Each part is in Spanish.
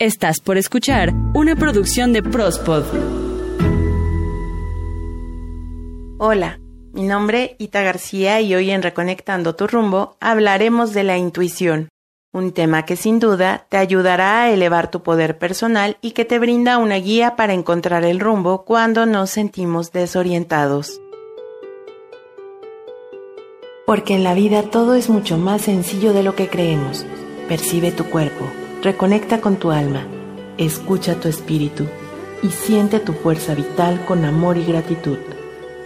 Estás por escuchar una producción de Prospod. Hola, mi nombre Ita García y hoy en Reconectando tu rumbo hablaremos de la intuición, un tema que sin duda te ayudará a elevar tu poder personal y que te brinda una guía para encontrar el rumbo cuando nos sentimos desorientados. Porque en la vida todo es mucho más sencillo de lo que creemos. Percibe tu cuerpo Reconecta con tu alma, escucha tu espíritu y siente tu fuerza vital con amor y gratitud,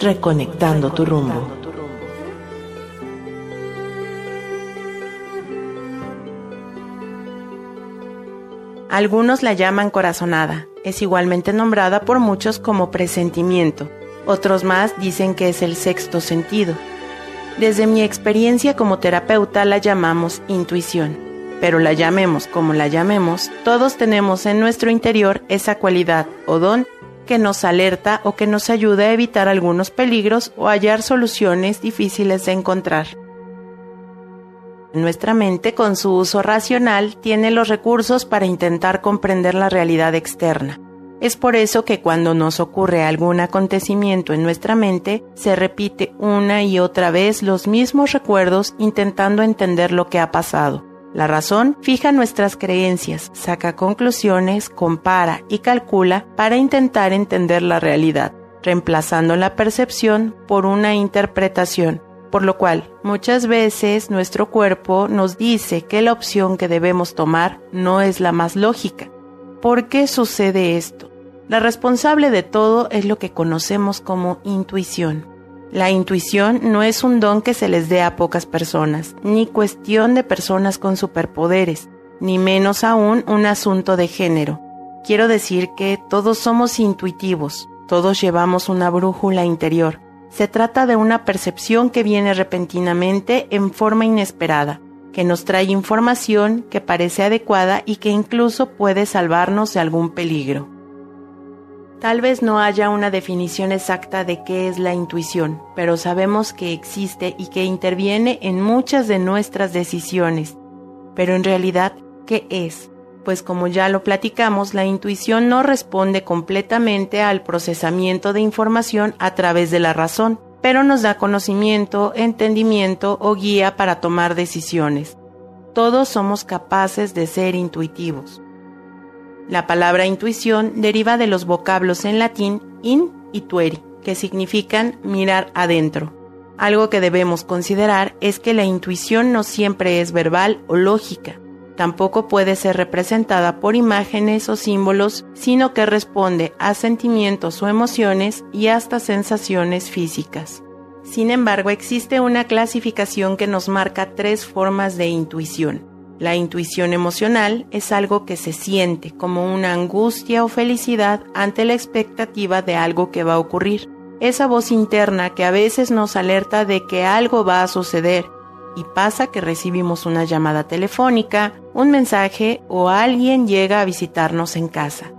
reconectando tu rumbo. Algunos la llaman corazonada, es igualmente nombrada por muchos como presentimiento, otros más dicen que es el sexto sentido. Desde mi experiencia como terapeuta la llamamos intuición pero la llamemos como la llamemos, todos tenemos en nuestro interior esa cualidad o don que nos alerta o que nos ayuda a evitar algunos peligros o hallar soluciones difíciles de encontrar. Nuestra mente, con su uso racional, tiene los recursos para intentar comprender la realidad externa. Es por eso que cuando nos ocurre algún acontecimiento en nuestra mente, se repite una y otra vez los mismos recuerdos intentando entender lo que ha pasado. La razón fija nuestras creencias, saca conclusiones, compara y calcula para intentar entender la realidad, reemplazando la percepción por una interpretación, por lo cual muchas veces nuestro cuerpo nos dice que la opción que debemos tomar no es la más lógica. ¿Por qué sucede esto? La responsable de todo es lo que conocemos como intuición. La intuición no es un don que se les dé a pocas personas, ni cuestión de personas con superpoderes, ni menos aún un asunto de género. Quiero decir que todos somos intuitivos, todos llevamos una brújula interior. Se trata de una percepción que viene repentinamente en forma inesperada, que nos trae información que parece adecuada y que incluso puede salvarnos de algún peligro. Tal vez no haya una definición exacta de qué es la intuición, pero sabemos que existe y que interviene en muchas de nuestras decisiones. Pero en realidad, ¿qué es? Pues como ya lo platicamos, la intuición no responde completamente al procesamiento de información a través de la razón, pero nos da conocimiento, entendimiento o guía para tomar decisiones. Todos somos capaces de ser intuitivos. La palabra intuición deriva de los vocablos en latín in y tueri, que significan mirar adentro. Algo que debemos considerar es que la intuición no siempre es verbal o lógica. Tampoco puede ser representada por imágenes o símbolos, sino que responde a sentimientos o emociones y hasta sensaciones físicas. Sin embargo, existe una clasificación que nos marca tres formas de intuición. La intuición emocional es algo que se siente como una angustia o felicidad ante la expectativa de algo que va a ocurrir. Esa voz interna que a veces nos alerta de que algo va a suceder y pasa que recibimos una llamada telefónica, un mensaje o alguien llega a visitarnos en casa.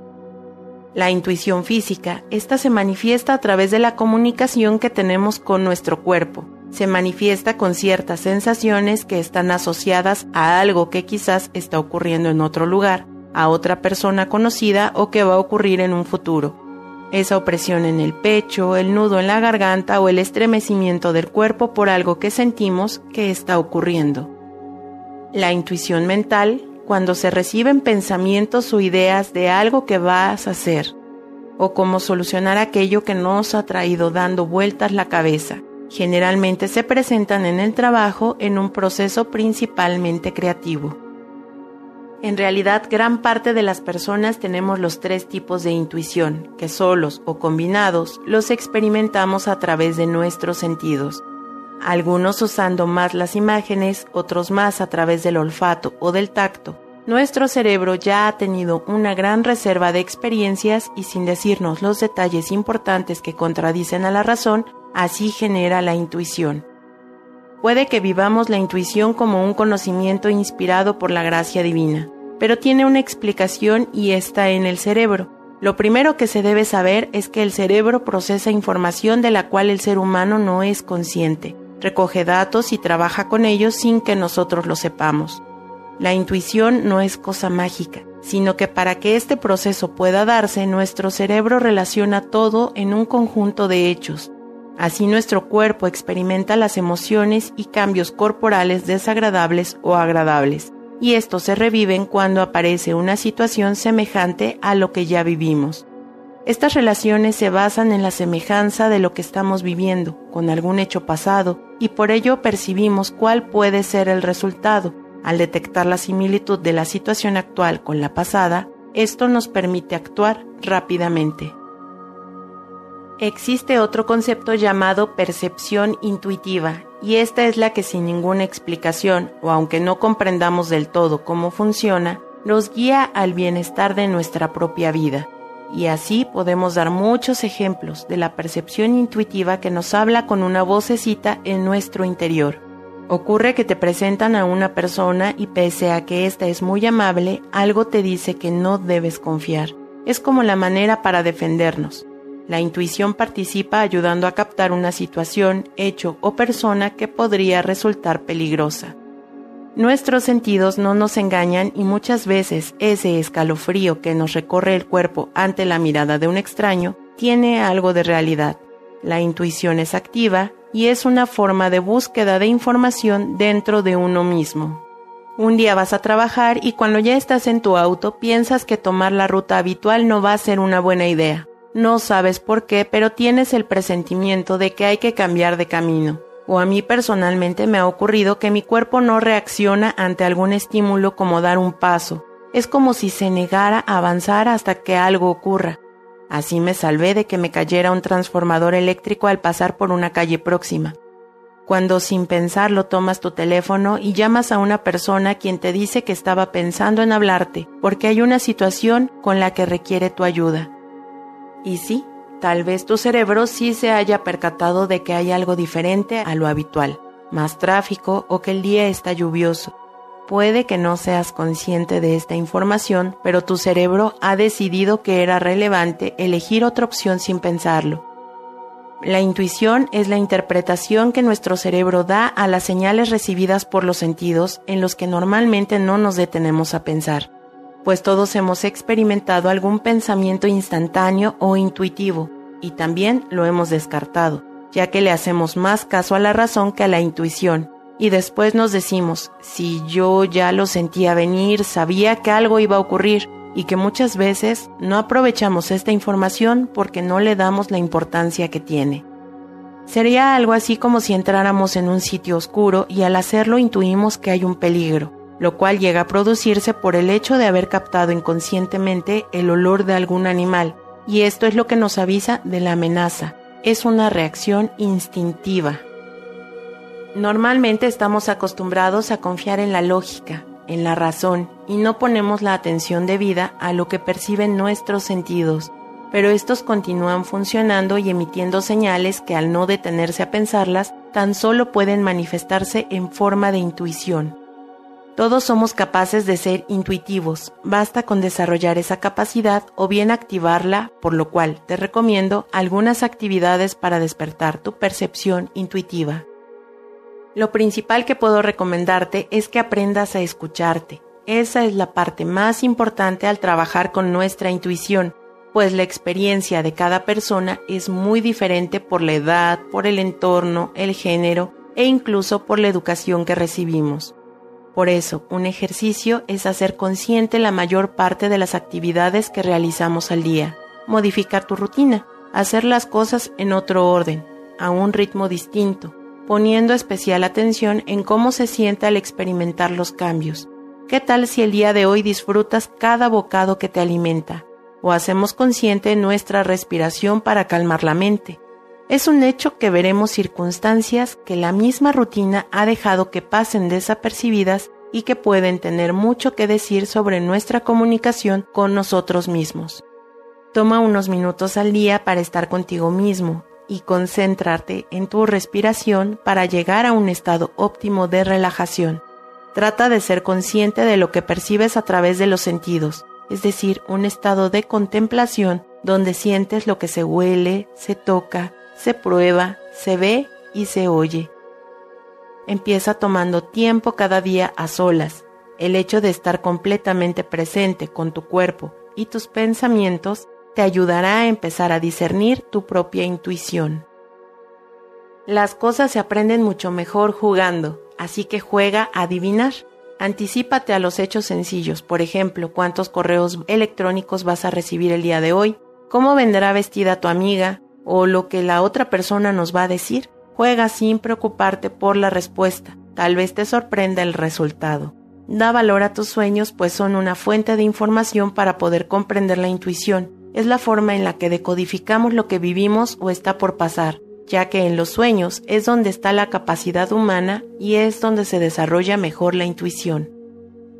La intuición física, esta se manifiesta a través de la comunicación que tenemos con nuestro cuerpo se manifiesta con ciertas sensaciones que están asociadas a algo que quizás está ocurriendo en otro lugar, a otra persona conocida o que va a ocurrir en un futuro. Esa opresión en el pecho, el nudo en la garganta o el estremecimiento del cuerpo por algo que sentimos que está ocurriendo. La intuición mental, cuando se reciben pensamientos o ideas de algo que vas a hacer, o cómo solucionar aquello que nos ha traído dando vueltas la cabeza Generalmente se presentan en el trabajo en un proceso principalmente creativo. En realidad, gran parte de las personas tenemos los tres tipos de intuición, que solos o combinados los experimentamos a través de nuestros sentidos. Algunos usando más las imágenes, otros más a través del olfato o del tacto. Nuestro cerebro ya ha tenido una gran reserva de experiencias y sin decirnos los detalles importantes que contradicen a la razón, Así genera la intuición. Puede que vivamos la intuición como un conocimiento inspirado por la gracia divina, pero tiene una explicación y está en el cerebro. Lo primero que se debe saber es que el cerebro procesa información de la cual el ser humano no es consciente, recoge datos y trabaja con ellos sin que nosotros lo sepamos. La intuición no es cosa mágica, sino que para que este proceso pueda darse, nuestro cerebro relaciona todo en un conjunto de hechos. Así nuestro cuerpo experimenta las emociones y cambios corporales desagradables o agradables, y estos se reviven cuando aparece una situación semejante a lo que ya vivimos. Estas relaciones se basan en la semejanza de lo que estamos viviendo con algún hecho pasado y por ello percibimos cuál puede ser el resultado, al detectar la similitud de la situación actual con la pasada, esto nos permite actuar rápidamente. Existe otro concepto llamado percepción intuitiva, y esta es la que sin ninguna explicación, o aunque no comprendamos del todo cómo funciona, nos guía al bienestar de nuestra propia vida. Y así podemos dar muchos ejemplos de la percepción intuitiva que nos habla con una vocecita en nuestro interior. Ocurre que te presentan a una persona y pese a que ésta es muy amable, algo te dice que no debes confiar. Es como la manera para defendernos. La intuición participa ayudando a captar una situación, hecho o persona que podría resultar peligrosa. Nuestros sentidos no nos engañan y muchas veces ese escalofrío que nos recorre el cuerpo ante la mirada de un extraño tiene algo de realidad. La intuición es activa y es una forma de búsqueda de información dentro de uno mismo. Un día vas a trabajar y cuando ya estás en tu auto piensas que tomar la ruta habitual no va a ser una buena idea. No sabes por qué, pero tienes el presentimiento de que hay que cambiar de camino. O a mí personalmente me ha ocurrido que mi cuerpo no reacciona ante algún estímulo como dar un paso. Es como si se negara a avanzar hasta que algo ocurra. Así me salvé de que me cayera un transformador eléctrico al pasar por una calle próxima. Cuando sin pensarlo tomas tu teléfono y llamas a una persona quien te dice que estaba pensando en hablarte porque hay una situación con la que requiere tu ayuda. Y sí, tal vez tu cerebro sí se haya percatado de que hay algo diferente a lo habitual, más tráfico o que el día está lluvioso Puede que no seas consciente de esta información, pero tu cerebro ha decidido que era relevante elegir otra opción sin pensarlo. La intuición es la interpretación que nuestro cerebro da a las señales recibidas por los sentidos en los que normalmente no nos detenemos a pensar, pues todos hemos experimentado algún pensamiento instantáneo o intuitivo, y también lo hemos descartado, ya que le hacemos más caso a la razón que a la intuición, y después nos decimos, si yo ya lo sentía venir, sabía que algo iba a ocurrir y que muchas veces no aprovechamos esta información porque no le damos la importancia que tiene. Sería algo así como si entráramos en un sitio oscuro y al hacerlo intuimos que hay un peligro, lo cual llega a producirse por el hecho de haber captado inconscientemente el olor de algún animal, y esto es lo que nos avisa de la amenaza. Es una reacción instintiva. Normalmente estamos acostumbrados a confiar en la lógica, en la razón, y no ponemos la atención debida a lo que perciben nuestros sentidos, pero estos continúan funcionando y emitiendo señales que al no detenerse a pensarlas, tan solo pueden manifestarse en forma de intuición. Todos somos capaces de ser intuitivos, basta con desarrollar esa capacidad o bien activarla, por lo cual te recomiendo algunas actividades para despertar tu percepción intuitiva. Lo principal que puedo recomendarte es que aprendas a escucharte. Esa es la parte más importante al trabajar con nuestra intuición, pues la experiencia de cada persona es muy diferente por la edad, por el entorno, el género e incluso por la educación que recibimos. Por eso, un ejercicio es hacer consciente la mayor parte de las actividades que realizamos al día, modificar tu rutina, hacer las cosas en otro orden, a un ritmo distinto, poniendo especial atención en cómo se siente al experimentar los cambios. ¿Qué tal si el día de hoy disfrutas cada bocado que te alimenta? ¿O hacemos consciente nuestra respiración para calmar la mente? Es un hecho que veremos circunstancias que la misma rutina ha dejado que pasen desapercibidas y que pueden tener mucho que decir sobre nuestra comunicación con nosotros mismos. Toma unos minutos al día para estar contigo mismo y concéntrate en tu respiración para llegar a un estado óptimo de relajación. Trata de ser consciente de lo que percibes a través de los sentidos, es decir, un estado de contemplación donde sientes lo que se huele, se toca, se prueba, se ve y se oye. Empieza tomando tiempo cada día a solas. El hecho de estar completamente presente con tu cuerpo y tus pensamientos te ayudará a empezar a discernir tu propia intuición. Las cosas se aprenden mucho mejor jugando, así que juega a adivinar. Anticípate a los hechos sencillos, por ejemplo, cuántos correos electrónicos vas a recibir el día de hoy, cómo vendrá vestida tu amiga o lo que la otra persona nos va a decir. Juega sin preocuparte por la respuesta, tal vez te sorprenda el resultado. Da valor a tus sueños, pues son una fuente de información para poder comprender la intuición. Es la forma en la que decodificamos lo que vivimos o está por pasar ya que en los sueños es donde está la capacidad humana y es donde se desarrolla mejor la intuición.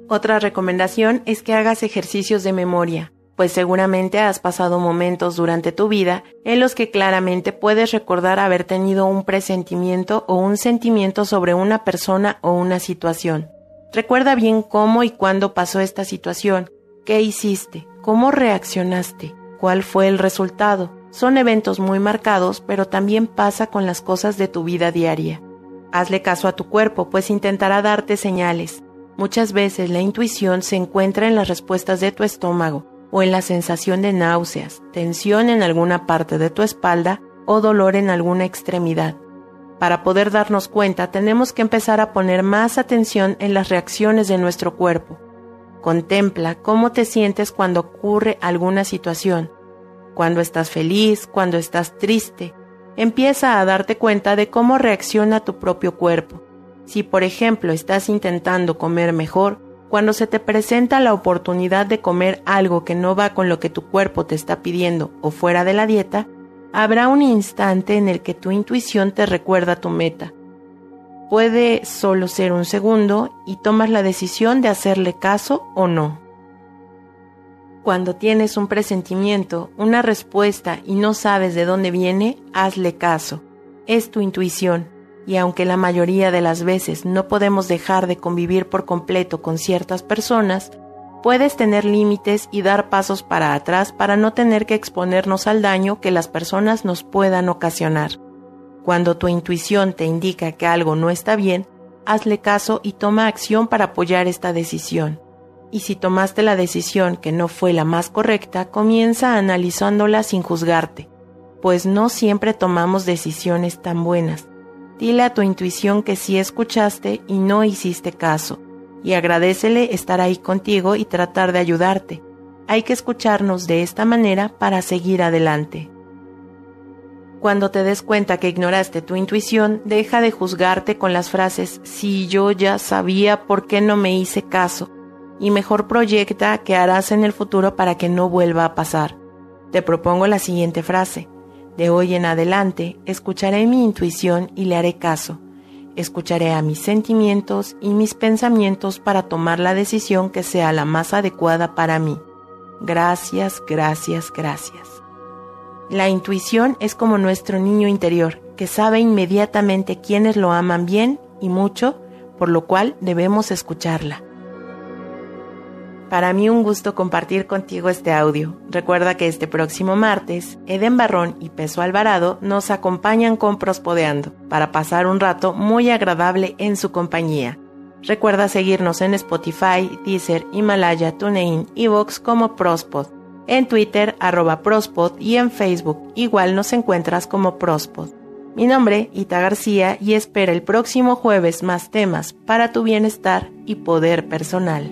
Otra recomendación es que hagas ejercicios de memoria, pues seguramente has pasado momentos durante tu vida en los que claramente puedes recordar haber tenido un presentimiento o un sentimiento sobre una persona o una situación. Recuerda bien cómo y cuándo pasó esta situación, qué hiciste, cómo reaccionaste, cuál fue el resultado, son eventos muy marcados, pero también pasa con las cosas de tu vida diaria. Hazle caso a tu cuerpo, pues intentará darte señales. Muchas veces la intuición se encuentra en las respuestas de tu estómago, o en la sensación de náuseas, tensión en alguna parte de tu espalda o dolor en alguna extremidad. Para poder darnos cuenta tenemos que empezar a poner más atención en las reacciones de nuestro cuerpo. Contempla cómo te sientes cuando ocurre alguna situación cuando estás feliz, cuando estás triste. Empieza a darte cuenta de cómo reacciona tu propio cuerpo. Si por ejemplo estás intentando comer mejor, cuando se te presenta la oportunidad de comer algo que no va con lo que tu cuerpo te está pidiendo o fuera de la dieta, habrá un instante en el que tu intuición te recuerda tu meta. Puede solo ser un segundo y tomas la decisión de hacerle caso o no. Cuando tienes un presentimiento, una respuesta y no sabes de dónde viene, hazle caso. Es tu intuición, y aunque la mayoría de las veces no podemos dejar de convivir por completo con ciertas personas, puedes tener límites y dar pasos para atrás para no tener que exponernos al daño que las personas nos puedan ocasionar. Cuando tu intuición te indica que algo no está bien, hazle caso y toma acción para apoyar esta decisión y si tomaste la decisión que no fue la más correcta, comienza analizándola sin juzgarte, pues no siempre tomamos decisiones tan buenas. Dile a tu intuición que sí escuchaste y no hiciste caso, y agradecele estar ahí contigo y tratar de ayudarte. Hay que escucharnos de esta manera para seguir adelante. Cuando te des cuenta que ignoraste tu intuición, deja de juzgarte con las frases si yo ya sabía por qué no me hice caso y mejor proyecta qué harás en el futuro para que no vuelva a pasar. Te propongo la siguiente frase. De hoy en adelante escucharé mi intuición y le haré caso. Escucharé a mis sentimientos y mis pensamientos para tomar la decisión que sea la más adecuada para mí. Gracias, gracias, gracias. La intuición es como nuestro niño interior, que sabe inmediatamente quiénes lo aman bien y mucho, por lo cual debemos escucharla. Para mí un gusto compartir contigo este audio. Recuerda que este próximo martes, Eden Barrón y Peso Alvarado nos acompañan con Prospodeando para pasar un rato muy agradable en su compañía. Recuerda seguirnos en Spotify, Deezer, Himalaya, TuneIn y Vox como Prospod. En Twitter, arroba Prospod y en Facebook igual nos encuentras como Prospod. Mi nombre, Ita García, y espera el próximo jueves más temas para tu bienestar y poder personal.